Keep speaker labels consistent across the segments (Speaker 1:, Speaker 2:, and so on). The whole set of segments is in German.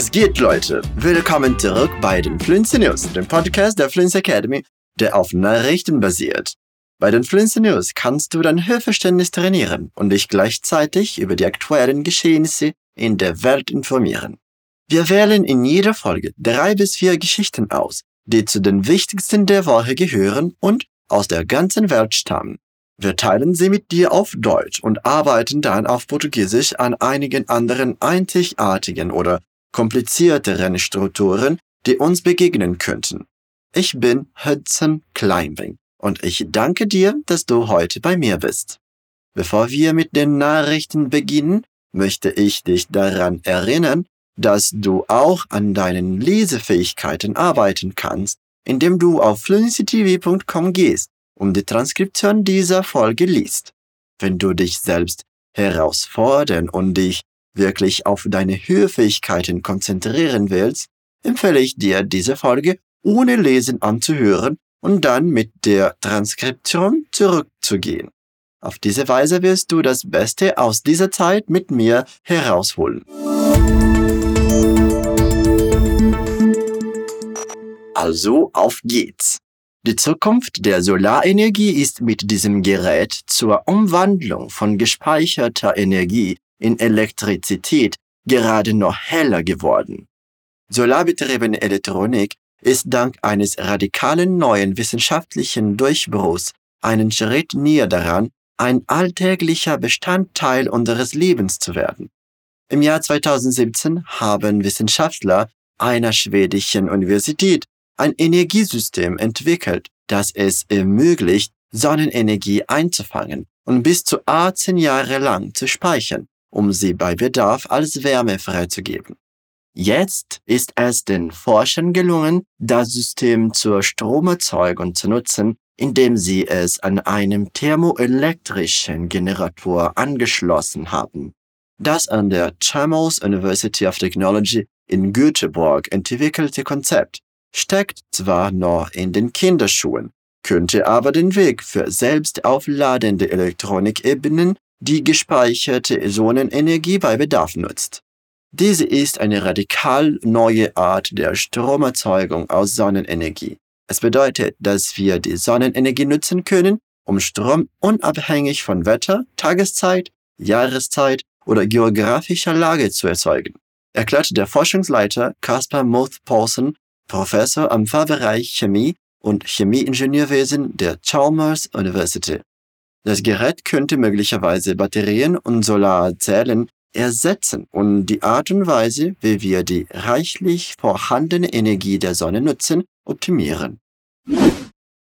Speaker 1: Was geht, Leute? Willkommen zurück bei den Fluency News, dem Podcast der Fluency Academy, der auf Nachrichten basiert. Bei den Fluency News kannst du dein Hörverständnis trainieren und dich gleichzeitig über die aktuellen Geschehnisse in der Welt informieren. Wir wählen in jeder Folge drei bis vier Geschichten aus, die zu den wichtigsten der Woche gehören und aus der ganzen Welt stammen. Wir teilen sie mit dir auf Deutsch und arbeiten dann auf Portugiesisch an einigen anderen einzigartigen oder komplizierteren Strukturen, die uns begegnen könnten. Ich bin Hudson Climbing und ich danke dir, dass du heute bei mir bist. Bevor wir mit den Nachrichten beginnen, möchte ich dich daran erinnern, dass du auch an deinen Lesefähigkeiten arbeiten kannst, indem du auf fluencytv.com gehst und die Transkription dieser Folge liest. Wenn du dich selbst herausfordern und dich wirklich auf deine Hörfähigkeiten konzentrieren willst, empfehle ich dir, diese Folge ohne Lesen anzuhören und dann mit der Transkription zurückzugehen. Auf diese Weise wirst du das Beste aus dieser Zeit mit mir herausholen. Also auf geht's! Die Zukunft der Solarenergie ist mit diesem Gerät zur Umwandlung von gespeicherter Energie in Elektrizität gerade noch heller geworden. Solarbetriebene Elektronik ist dank eines radikalen neuen wissenschaftlichen Durchbruchs einen Schritt näher daran, ein alltäglicher Bestandteil unseres Lebens zu werden. Im Jahr 2017 haben Wissenschaftler einer schwedischen Universität ein Energiesystem entwickelt, das es ermöglicht, Sonnenenergie einzufangen und bis zu 18 Jahre lang zu speichern, um sie bei Bedarf als Wärme freizugeben. Jetzt ist es den Forschern gelungen, das System zur Stromerzeugung zu nutzen, indem sie es an einem thermoelektrischen Generator angeschlossen haben. Das an der Chalmers University of Technology in Göteborg entwickelte Konzept steckt zwar noch in den Kinderschuhen, könnte aber den Weg für selbst aufladende Elektronik ebnen, die gespeicherte Sonnenenergie bei Bedarf nutzt. Diese ist eine radikal neue Art der Stromerzeugung aus Sonnenenergie. Es bedeutet, dass wir die Sonnenenergie nutzen können, um Strom unabhängig von Wetter, Tageszeit, Jahreszeit oder geografischer Lage zu erzeugen, erklärte der Forschungsleiter Caspar Moth Paulson Professor am Fachbereich Chemie und Chemieingenieurwesen der Chalmers University. Das Gerät könnte möglicherweise Batterien und Solarzellen ersetzen und die Art und Weise, wie wir die reichlich vorhandene Energie der Sonne nutzen, optimieren.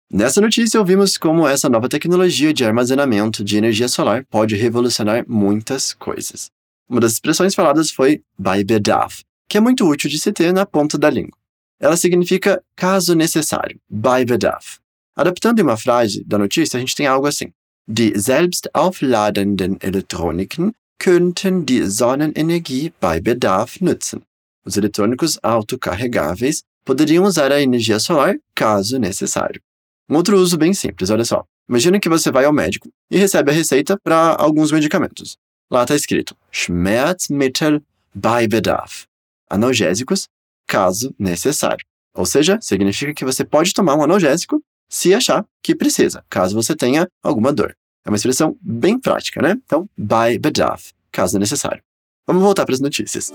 Speaker 1: Nessa notícia, ouvimos como essa nova tecnologia de armazenamento de energia solar pode revolucionar muitas coisas. Uma das expressões faladas foi by Bedarf, que é muito útil de se ter na ponta da língua. ela significa caso necessário, bei Bedarf. Adaptando uma frase da notícia, a gente tem algo assim. Die selbst aufladenden Elektroniken könnten die Sonnenenergie bei Bedarf nutzen. Os eletrônicos autocarregáveis poderiam usar a energia solar caso necessário. Um outro uso bem simples, olha só. Imagina que você vai ao médico e recebe a receita para alguns medicamentos. Lá está escrito Schmerzmittel bei Bedarf. Analgésicos caso necessário. Ou seja, significa que você pode tomar um analgésico se achar que precisa, caso você tenha alguma dor. É uma expressão bem prática, né? Então, by Bedarf, caso necessário. Vamos voltar para as notícias.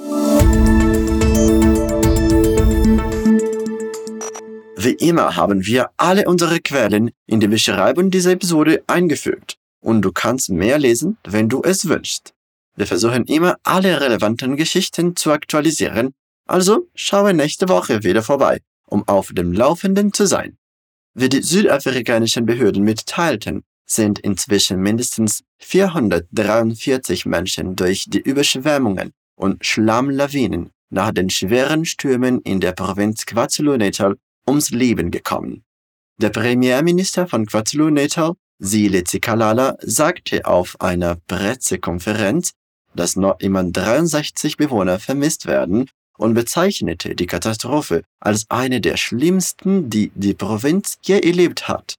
Speaker 1: Wie immer haben wir alle unsere Quellen in die Beschreibung dieser Episode eingefügt und du kannst mehr lesen, wenn du es wünschst. Wir versuchen immer alle relevanten Geschichten zu aktualisieren also schaue nächste Woche wieder vorbei, um auf dem Laufenden zu sein. Wie die südafrikanischen Behörden mitteilten, sind inzwischen mindestens 443 Menschen durch die Überschwemmungen und Schlammlawinen nach den schweren Stürmen in der Provinz KwaZulu-Natal ums Leben gekommen. Der Premierminister von KwaZulu-Natal, Sile Zikalala, sagte auf einer Pressekonferenz, dass noch immer 63 Bewohner vermisst werden und bezeichnete die Katastrophe als eine der schlimmsten, die die Provinz je erlebt hat.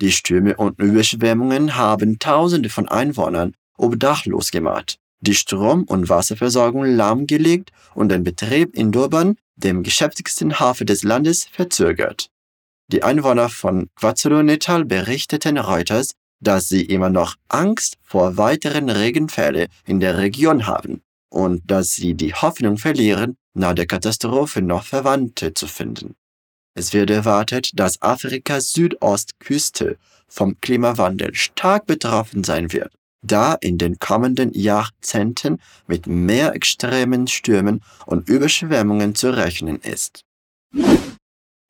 Speaker 1: Die Stürme und Überschwemmungen haben Tausende von Einwohnern obdachlos gemacht die Strom- und Wasserversorgung lahmgelegt und den Betrieb in Durban, dem geschäftigsten Hafen des Landes, verzögert. Die Einwohner von KwaZulu-Natal berichteten Reuters, dass sie immer noch Angst vor weiteren Regenfällen in der Region haben und dass sie die Hoffnung verlieren, nach der Katastrophe noch Verwandte zu finden. Es wird erwartet, dass Afrikas Südostküste vom Klimawandel stark betroffen sein wird, da in den kommenden Jahrzehnten mit mehr extremen Stürmen und Überschwemmungen zu rechnen ist.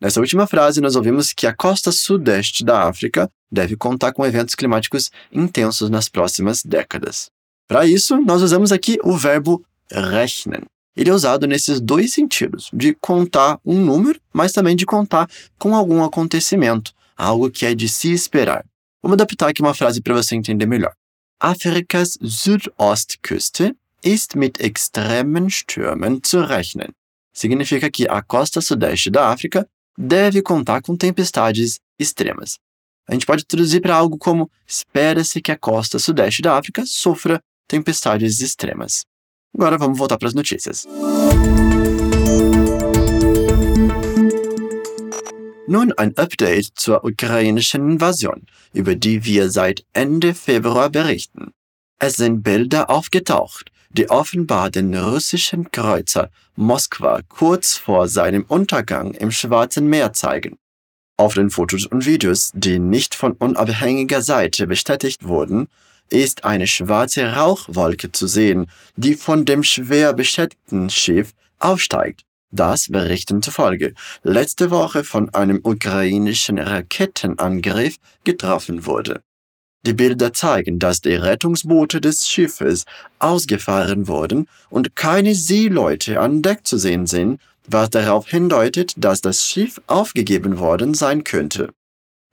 Speaker 1: Nessa última frase, nós ouvimos que a costa sudeste da África deve contar com eventos climáticos intensos nas próximas décadas. Para isso, nós usamos aqui o verbo rechnen. Ele é usado nesses dois sentidos, de contar um número, mas também de contar com algum acontecimento, algo que é de se esperar. Vamos adaptar aqui uma frase para você entender melhor. Afrikas Südostküste ist mit extremen Stürmen zu rechnen. Significa que a costa sudeste da África deve contar com tempestades extremas. A gente pode traduzir para algo como: espera-se que a costa sudeste da África sofra tempestades extremas. Agora vamos voltar para as notícias. Nun ein Update zur ukrainischen Invasion, über die wir seit Ende Februar berichten. Es sind Bilder aufgetaucht, die offenbar den russischen Kreuzer Moskwa kurz vor seinem Untergang im Schwarzen Meer zeigen. Auf den Fotos und Videos, die nicht von unabhängiger Seite bestätigt wurden, ist eine schwarze Rauchwolke zu sehen, die von dem schwer beschädigten Schiff aufsteigt. Das Berichten zufolge letzte Woche von einem ukrainischen Rakettenangriff getroffen wurde. Die Bilder zeigen, dass die Rettungsboote des Schiffes ausgefahren wurden und keine Seeleute an Deck zu sehen sind, was darauf hindeutet, dass das Schiff aufgegeben worden sein könnte.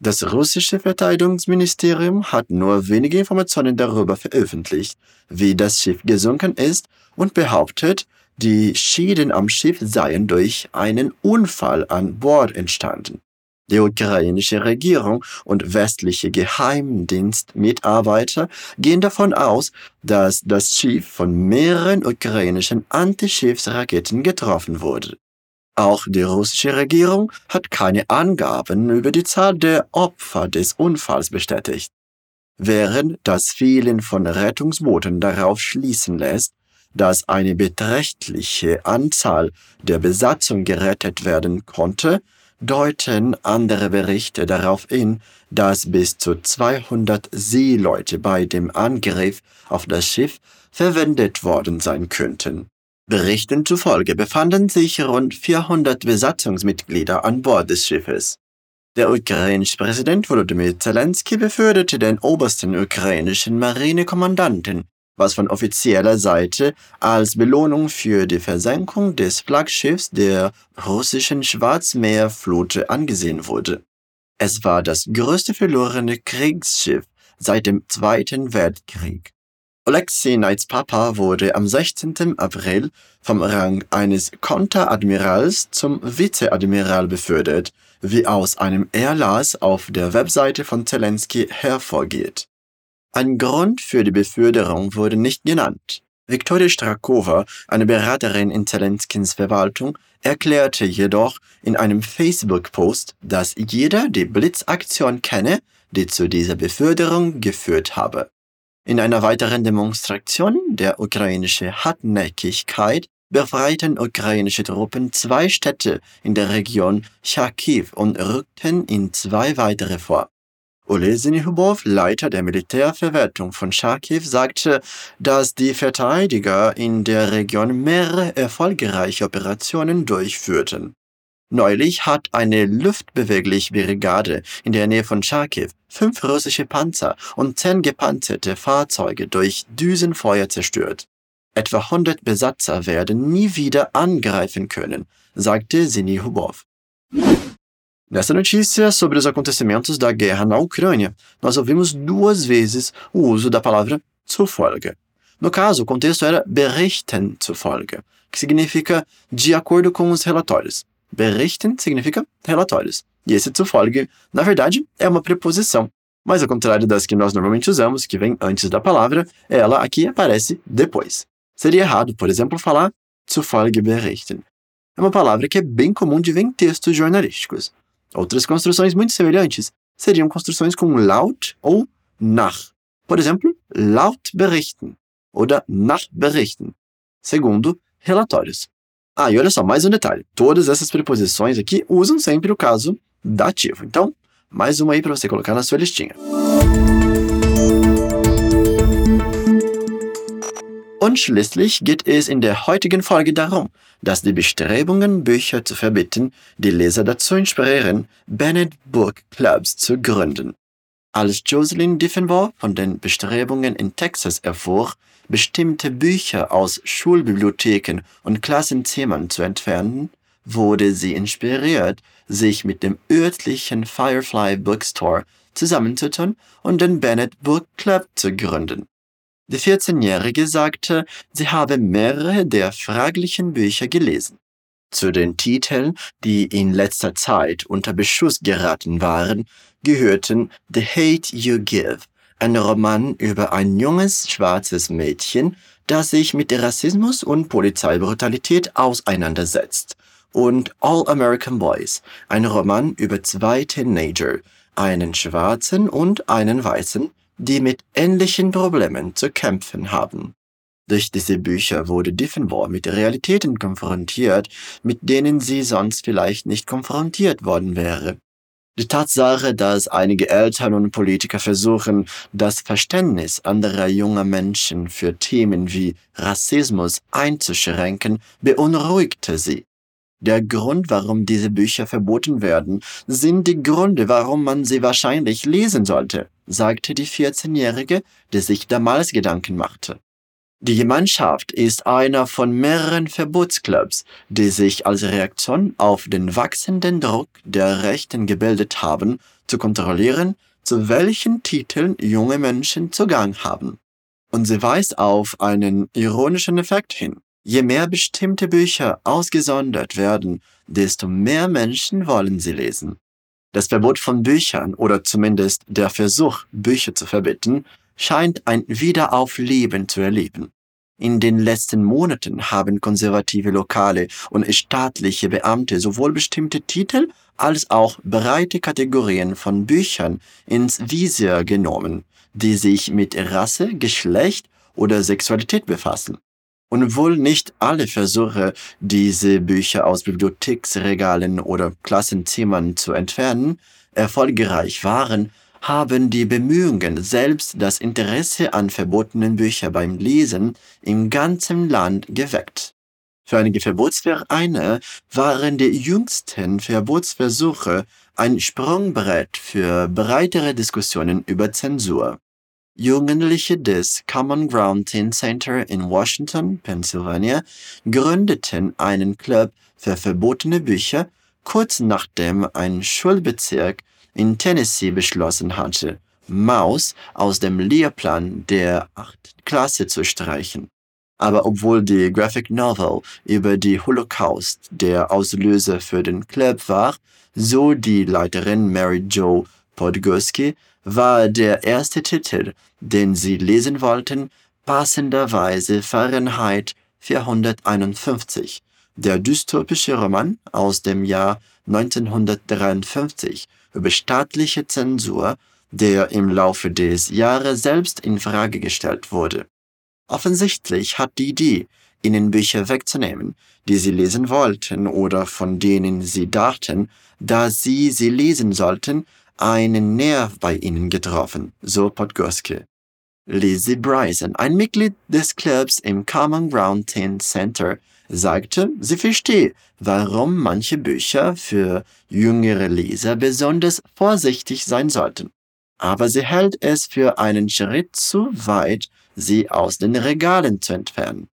Speaker 1: Das russische Verteidigungsministerium hat nur wenige Informationen darüber veröffentlicht, wie das Schiff gesunken ist und behauptet, die Schäden am Schiff seien durch einen Unfall an Bord entstanden. Die ukrainische Regierung und westliche Geheimdienstmitarbeiter gehen davon aus, dass das Schiff von mehreren ukrainischen Antischiffsraketen getroffen wurde. Auch die russische Regierung hat keine Angaben über die Zahl der Opfer des Unfalls bestätigt. Während das Fehlen von Rettungsbooten darauf schließen lässt, dass eine beträchtliche Anzahl der Besatzung gerettet werden konnte, deuten andere Berichte darauf hin, dass bis zu 200 Seeleute bei dem Angriff auf das Schiff verwendet worden sein könnten. Berichten zufolge befanden sich rund 400 Besatzungsmitglieder an Bord des Schiffes. Der ukrainische Präsident Volodymyr Zelensky beförderte den obersten ukrainischen Marinekommandanten, was von offizieller Seite als Belohnung für die Versenkung des Flaggschiffs der russischen Schwarzmeerflotte angesehen wurde. Es war das größte verlorene Kriegsschiff seit dem Zweiten Weltkrieg. Alexei Knights Papa wurde am 16. April vom Rang eines Konteradmirals zum Vizeadmiral befördert, wie aus einem Erlass auf der Webseite von Zelensky hervorgeht. Ein Grund für die Beförderung wurde nicht genannt. Viktoria Strakova, eine Beraterin in Zelenskins Verwaltung, erklärte jedoch in einem Facebook-Post, dass jeder die Blitzaktion kenne, die zu dieser Beförderung geführt habe. In einer weiteren Demonstration der ukrainischen Hartnäckigkeit befreiten ukrainische Truppen zwei Städte in der Region Charkiw und rückten in zwei weitere vor. Ole Sinihubov, Leiter der Militärverwaltung von Charkiw, sagte, dass die Verteidiger in der Region mehrere erfolgreiche Operationen durchführten. Neulich hat eine Luftbeweglich-Brigade in der Nähe von Charkiw fünf russische Panzer und zehn gepanzerte Fahrzeuge durch Düsenfeuer zerstört. Etwa 100 Besatzer werden nie wieder angreifen können, sagte Zini Hubov. Nessa notícia sobre os acontecimentos da guerra na Ucrânia, nós ouvimos duas vezes o uso da palavra zufolge. No caso, o contexto era berichten zufolge, que significa de acordo com os relatórios. Berichten significa relatórios. E esse zufolge, na verdade, é uma preposição. Mas ao contrário das que nós normalmente usamos, que vem antes da palavra, ela aqui aparece depois. Seria errado, por exemplo, falar zufolge berichten. É uma palavra que é bem comum de ver em textos jornalísticos. Outras construções muito semelhantes seriam construções com laut ou nach. Por exemplo, laut berichten oder nach berichten, segundo relatórios. Ah, e olha só, mais um detalhe. Todas essas preposições aqui usam sempre o caso dativo. Então, mais uma aí para você colocar na sua listinha. Und schließlich geht es in der heutigen Folge darum, dass die Bestrebungen, Bücher zu verbieten, die Leser dazu inspirieren, Bennett Book Clubs zu gründen. Als Jocelyn Diffenbaugh von den Bestrebungen in Texas erfuhr, bestimmte Bücher aus Schulbibliotheken und Klassenzimmern zu entfernen, wurde sie inspiriert, sich mit dem örtlichen Firefly Bookstore zusammenzutun und den Bennett Book Club zu gründen. Die 14-Jährige sagte, sie habe mehrere der fraglichen Bücher gelesen. Zu den Titeln, die in letzter Zeit unter Beschuss geraten waren, gehörten The Hate You Give, ein Roman über ein junges schwarzes Mädchen, das sich mit Rassismus und Polizeibrutalität auseinandersetzt, und All American Boys, ein Roman über zwei Teenager, einen schwarzen und einen weißen, die mit ähnlichen Problemen zu kämpfen haben. Durch diese Bücher wurde Diffenbaugh mit Realitäten konfrontiert, mit denen sie sonst vielleicht nicht konfrontiert worden wäre. Die Tatsache, dass einige Eltern und Politiker versuchen, das Verständnis anderer junger Menschen für Themen wie Rassismus einzuschränken, beunruhigte sie. Der Grund, warum diese Bücher verboten werden, sind die Gründe, warum man sie wahrscheinlich lesen sollte, sagte die 14-Jährige, die sich damals Gedanken machte. Die Gemeinschaft ist einer von mehreren Verbotsclubs, die sich als Reaktion auf den wachsenden Druck der Rechten gebildet haben, zu kontrollieren, zu welchen Titeln junge Menschen Zugang haben. Und sie weist auf einen ironischen Effekt hin. Je mehr bestimmte Bücher ausgesondert werden, desto mehr Menschen wollen sie lesen. Das Verbot von Büchern oder zumindest der Versuch, Bücher zu verbieten, scheint ein Wiederaufleben zu erleben. In den letzten Monaten haben konservative Lokale und staatliche Beamte sowohl bestimmte Titel als auch breite Kategorien von Büchern ins Visier genommen, die sich mit Rasse, Geschlecht oder Sexualität befassen. Und wohl nicht alle Versuche, diese Bücher aus Bibliotheksregalen oder Klassenzimmern zu entfernen, erfolgreich waren, haben die Bemühungen, selbst das Interesse an verbotenen Büchern beim Lesen im ganzen Land geweckt. Für einige Verbotsvereine waren die jüngsten Verbotsversuche ein Sprungbrett für breitere Diskussionen über Zensur. Jugendliche des Common Ground Teen Center in Washington, Pennsylvania, gründeten einen Club für verbotene Bücher, kurz nachdem ein Schulbezirk in Tennessee beschlossen hatte, Maus aus dem Lehrplan der 8. Klasse zu streichen. Aber obwohl die Graphic Novel über die Holocaust der Auslöser für den Club war, so die Leiterin Mary Jo Podgorski, war der erste Titel, den sie lesen wollten, passenderweise Fahrenheit 451, der dystopische Roman aus dem Jahr 1953 über staatliche Zensur, der im Laufe des Jahres selbst in Frage gestellt wurde. Offensichtlich hat die Idee, ihnen Bücher wegzunehmen, die sie lesen wollten oder von denen sie dachten, dass sie sie lesen sollten, einen Nerv bei ihnen getroffen, so Podgorski. Lizzie Bryson, ein Mitglied des Clubs im Common Ground Teen Center, sagte, sie verstehe, warum manche Bücher für jüngere Leser besonders vorsichtig sein sollten. Aber sie hält es für einen Schritt zu weit, sie aus den Regalen zu entfernen.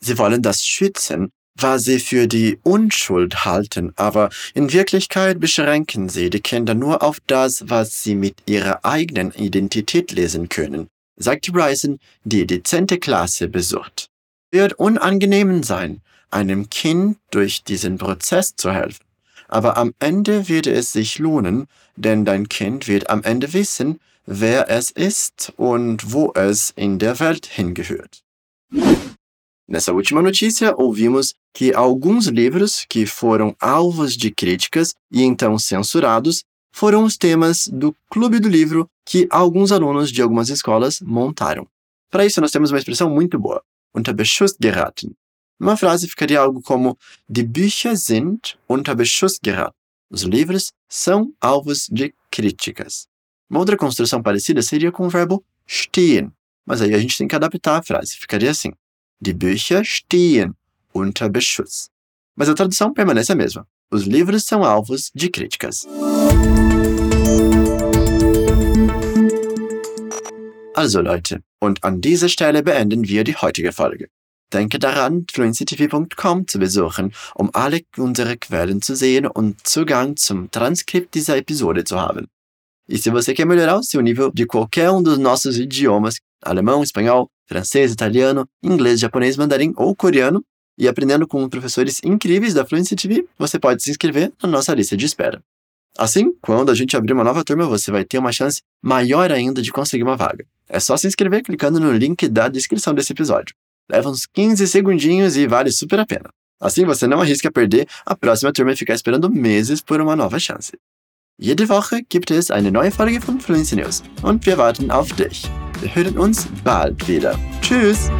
Speaker 1: Sie wollen das schützen, was sie für die Unschuld halten, aber in Wirklichkeit beschränken sie die Kinder nur auf das, was sie mit ihrer eigenen Identität lesen können, sagte Bryson, die dezente Klasse besucht. Wird unangenehm sein, einem Kind durch diesen Prozess zu helfen. aber am Ende wird es sich lohnen, denn dein Kind wird am Ende wissen, wer es ist und wo es in der Welt hingehört. Nessa última notícia, ouvimos que alguns livros que foram alvos de críticas e então censurados foram os temas do Clube do Livro que alguns alunos de algumas escolas montaram. Para isso, nós temos uma expressão muito boa, unter Beschuss geraten. Uma frase ficaria algo como: Die Bücher sind unter Beschuss geraten. Os livros são alvos de críticas. Uma outra construção parecida seria com o verbo stehen, mas aí a gente tem que adaptar a frase. Ficaria assim: Die Bücher stehen unter Beschuss. Mas a tradução permanece a mesma. Os livros são alvos de críticas. Also Leute, und an dieser Stelle beenden wir die heutige Folge. Denke daran, fluencytv.com zu besuchen, um alle unsere Quellen zu sehen und Zugang zum Transkript dieser Episode zu haben. E se você quer melhorar o seu nível de qualquer um dos nossos idiomas, alemão, espanhol, francês, italiano, inglês, japonês, mandarim ou coreano, e aprendendo com professores incríveis da Fluency TV, você pode se inscrever na nossa lista de espera. Assim, quando a gente abrir uma nova turma, você vai ter uma chance maior ainda de conseguir uma vaga. É só se inscrever clicando no link da descrição desse episódio. Leva uns 15 segundinhos e vale super a pena. Assim você não arrisca perder a próxima turma e ficar esperando meses por uma nova chance. Jede Woche gibt es eine neue Folge von Fluency News und wir warten auf dich. Wir hören uns bald wieder. Tschüss!